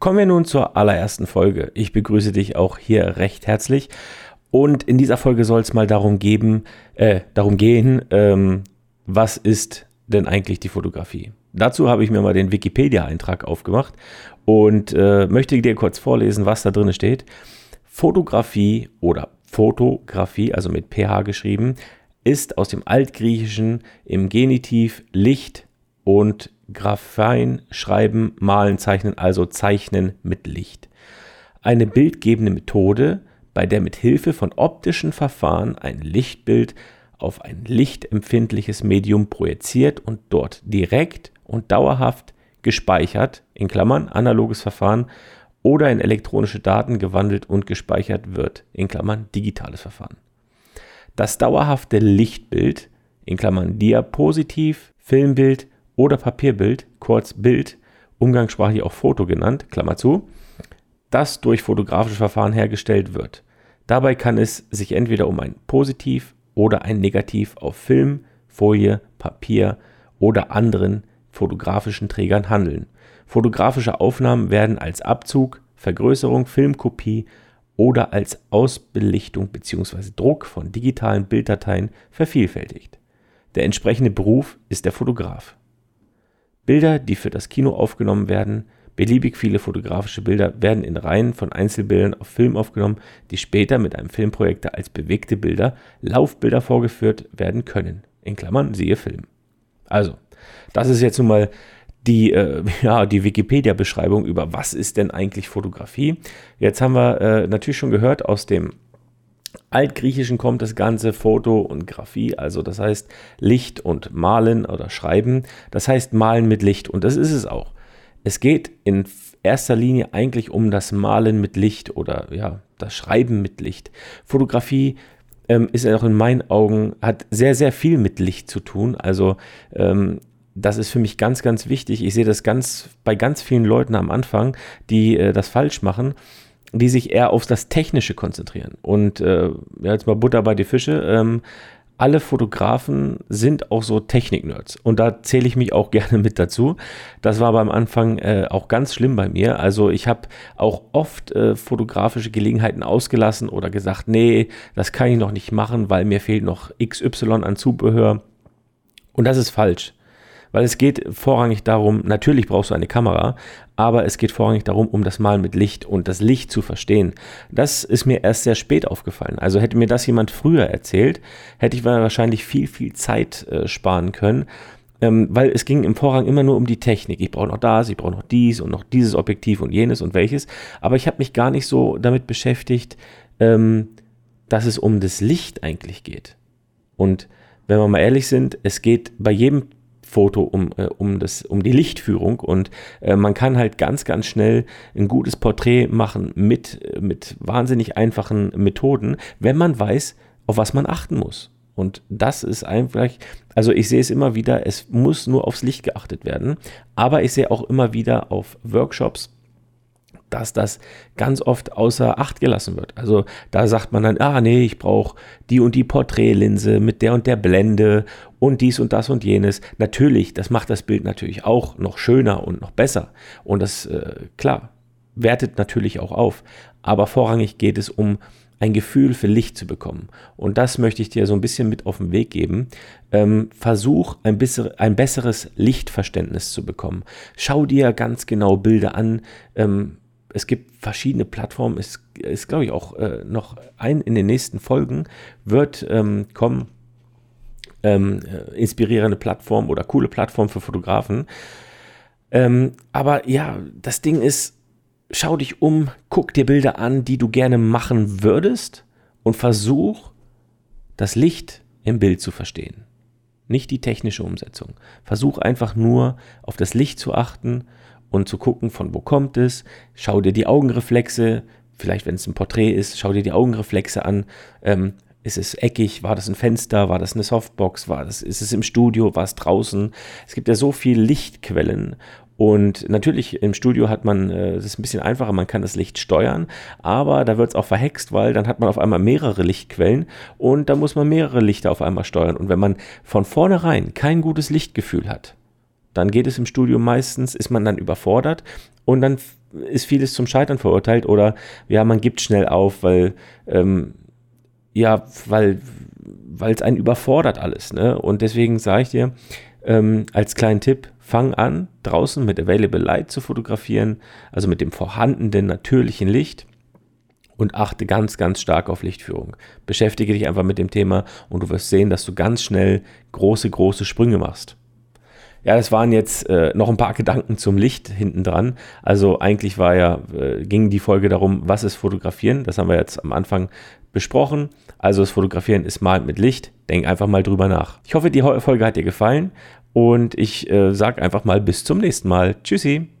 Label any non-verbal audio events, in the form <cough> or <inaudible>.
Kommen wir nun zur allerersten Folge. Ich begrüße dich auch hier recht herzlich. Und in dieser Folge soll es mal darum, geben, äh, darum gehen, ähm, was ist denn eigentlich die Fotografie? Dazu habe ich mir mal den Wikipedia-Eintrag aufgemacht und äh, möchte dir kurz vorlesen, was da drin steht. Fotografie oder Fotografie, also mit PH geschrieben, ist aus dem Altgriechischen im Genitiv Licht und Graphein, Schreiben, Malen, Zeichnen, also Zeichnen mit Licht. Eine bildgebende Methode, bei der mit Hilfe von optischen Verfahren ein Lichtbild auf ein lichtempfindliches Medium projiziert und dort direkt und dauerhaft gespeichert, in Klammern analoges Verfahren, oder in elektronische Daten gewandelt und gespeichert wird, in Klammern digitales Verfahren. Das dauerhafte Lichtbild, in Klammern Diapositiv, Filmbild oder Papierbild, kurz Bild, umgangssprachlich auch Foto genannt, Klammer zu, das durch fotografische Verfahren hergestellt wird. Dabei kann es sich entweder um ein Positiv oder ein Negativ auf Film, Folie, Papier oder anderen fotografischen Trägern handeln. Fotografische Aufnahmen werden als Abzug, Vergrößerung, Filmkopie oder als Ausbelichtung bzw. Druck von digitalen Bilddateien vervielfältigt. Der entsprechende Beruf ist der Fotograf. Bilder, die für das Kino aufgenommen werden, beliebig viele fotografische Bilder werden in Reihen von Einzelbildern auf Film aufgenommen, die später mit einem Filmprojektor als bewegte Bilder, Laufbilder vorgeführt werden können. In Klammern siehe Film. Also, das ist jetzt nun mal die, äh, <laughs> ja, die Wikipedia-Beschreibung über was ist denn eigentlich Fotografie. Jetzt haben wir äh, natürlich schon gehört aus dem Altgriechischen kommt das ganze Foto und Graphie, also das heißt Licht und Malen oder Schreiben. Das heißt Malen mit Licht und das ist es auch. Es geht in erster Linie eigentlich um das Malen mit Licht oder ja, das Schreiben mit Licht. Fotografie ähm, ist auch in meinen Augen, hat sehr, sehr viel mit Licht zu tun. Also ähm, das ist für mich ganz, ganz wichtig. Ich sehe das ganz bei ganz vielen Leuten am Anfang, die äh, das falsch machen die sich eher auf das Technische konzentrieren. Und äh, ja, jetzt mal Butter bei die Fische. Ähm, alle Fotografen sind auch so Technik-Nerds. Und da zähle ich mich auch <laughs> gerne mit dazu. Das war aber am Anfang äh, auch ganz schlimm bei mir. Also ich habe auch oft äh, fotografische Gelegenheiten ausgelassen oder gesagt, nee, das kann ich noch nicht machen, weil mir fehlt noch XY an Zubehör. Und das ist falsch weil es geht vorrangig darum, natürlich brauchst du eine Kamera, aber es geht vorrangig darum, um das Malen mit Licht und das Licht zu verstehen. Das ist mir erst sehr spät aufgefallen. Also hätte mir das jemand früher erzählt, hätte ich wahrscheinlich viel, viel Zeit äh, sparen können. Ähm, weil es ging im Vorrang immer nur um die Technik. Ich brauche noch das, ich brauche noch dies und noch dieses Objektiv und jenes und welches. Aber ich habe mich gar nicht so damit beschäftigt, ähm, dass es um das Licht eigentlich geht. Und wenn wir mal ehrlich sind, es geht bei jedem Foto um, äh, um, das, um die Lichtführung und äh, man kann halt ganz, ganz schnell ein gutes Porträt machen mit, äh, mit wahnsinnig einfachen Methoden, wenn man weiß, auf was man achten muss. Und das ist einfach, also ich sehe es immer wieder, es muss nur aufs Licht geachtet werden, aber ich sehe auch immer wieder auf Workshops, dass das ganz oft außer Acht gelassen wird. Also da sagt man dann, ah nee, ich brauche die und die Porträtlinse mit der und der Blende und dies und das und jenes. Natürlich, das macht das Bild natürlich auch noch schöner und noch besser. Und das, äh, klar, wertet natürlich auch auf. Aber vorrangig geht es um ein Gefühl für Licht zu bekommen. Und das möchte ich dir so ein bisschen mit auf den Weg geben. Ähm, versuch ein, bisschen, ein besseres Lichtverständnis zu bekommen. Schau dir ganz genau Bilder an. Ähm, es gibt verschiedene Plattformen. Es ist, glaube ich, auch äh, noch ein in den nächsten Folgen wird ähm, kommen. Ähm, äh, inspirierende Plattform oder coole Plattform für Fotografen. Ähm, aber ja, das Ding ist, schau dich um, guck dir Bilder an, die du gerne machen würdest und versuch, das Licht im Bild zu verstehen. Nicht die technische Umsetzung. Versuch einfach nur auf das Licht zu achten und zu gucken, von wo kommt es. Schau dir die Augenreflexe, vielleicht wenn es ein Porträt ist, schau dir die Augenreflexe an. Ähm, ist es eckig? War das ein Fenster? War das eine Softbox? War das, ist es im Studio? War es draußen? Es gibt ja so viele Lichtquellen. Und natürlich im Studio hat man, äh, es ist ein bisschen einfacher, man kann das Licht steuern, aber da wird es auch verhext, weil dann hat man auf einmal mehrere Lichtquellen und da muss man mehrere Lichter auf einmal steuern. Und wenn man von vornherein kein gutes Lichtgefühl hat, dann geht es im Studio meistens, ist man dann überfordert und dann ist vieles zum Scheitern verurteilt oder ja, man gibt schnell auf, weil ähm, ja, weil weil es einen überfordert alles. Ne? Und deswegen sage ich dir ähm, als kleinen Tipp, fang an, draußen mit Available Light zu fotografieren, also mit dem vorhandenen natürlichen Licht und achte ganz, ganz stark auf Lichtführung. Beschäftige dich einfach mit dem Thema und du wirst sehen, dass du ganz schnell große, große Sprünge machst. Ja, das waren jetzt äh, noch ein paar Gedanken zum Licht hinten dran. Also eigentlich war ja, äh, ging die Folge darum, was ist Fotografieren. Das haben wir jetzt am Anfang besprochen. Also das Fotografieren ist mal mit Licht. Denk einfach mal drüber nach. Ich hoffe, die Folge hat dir gefallen und ich äh, sage einfach mal bis zum nächsten Mal. Tschüssi.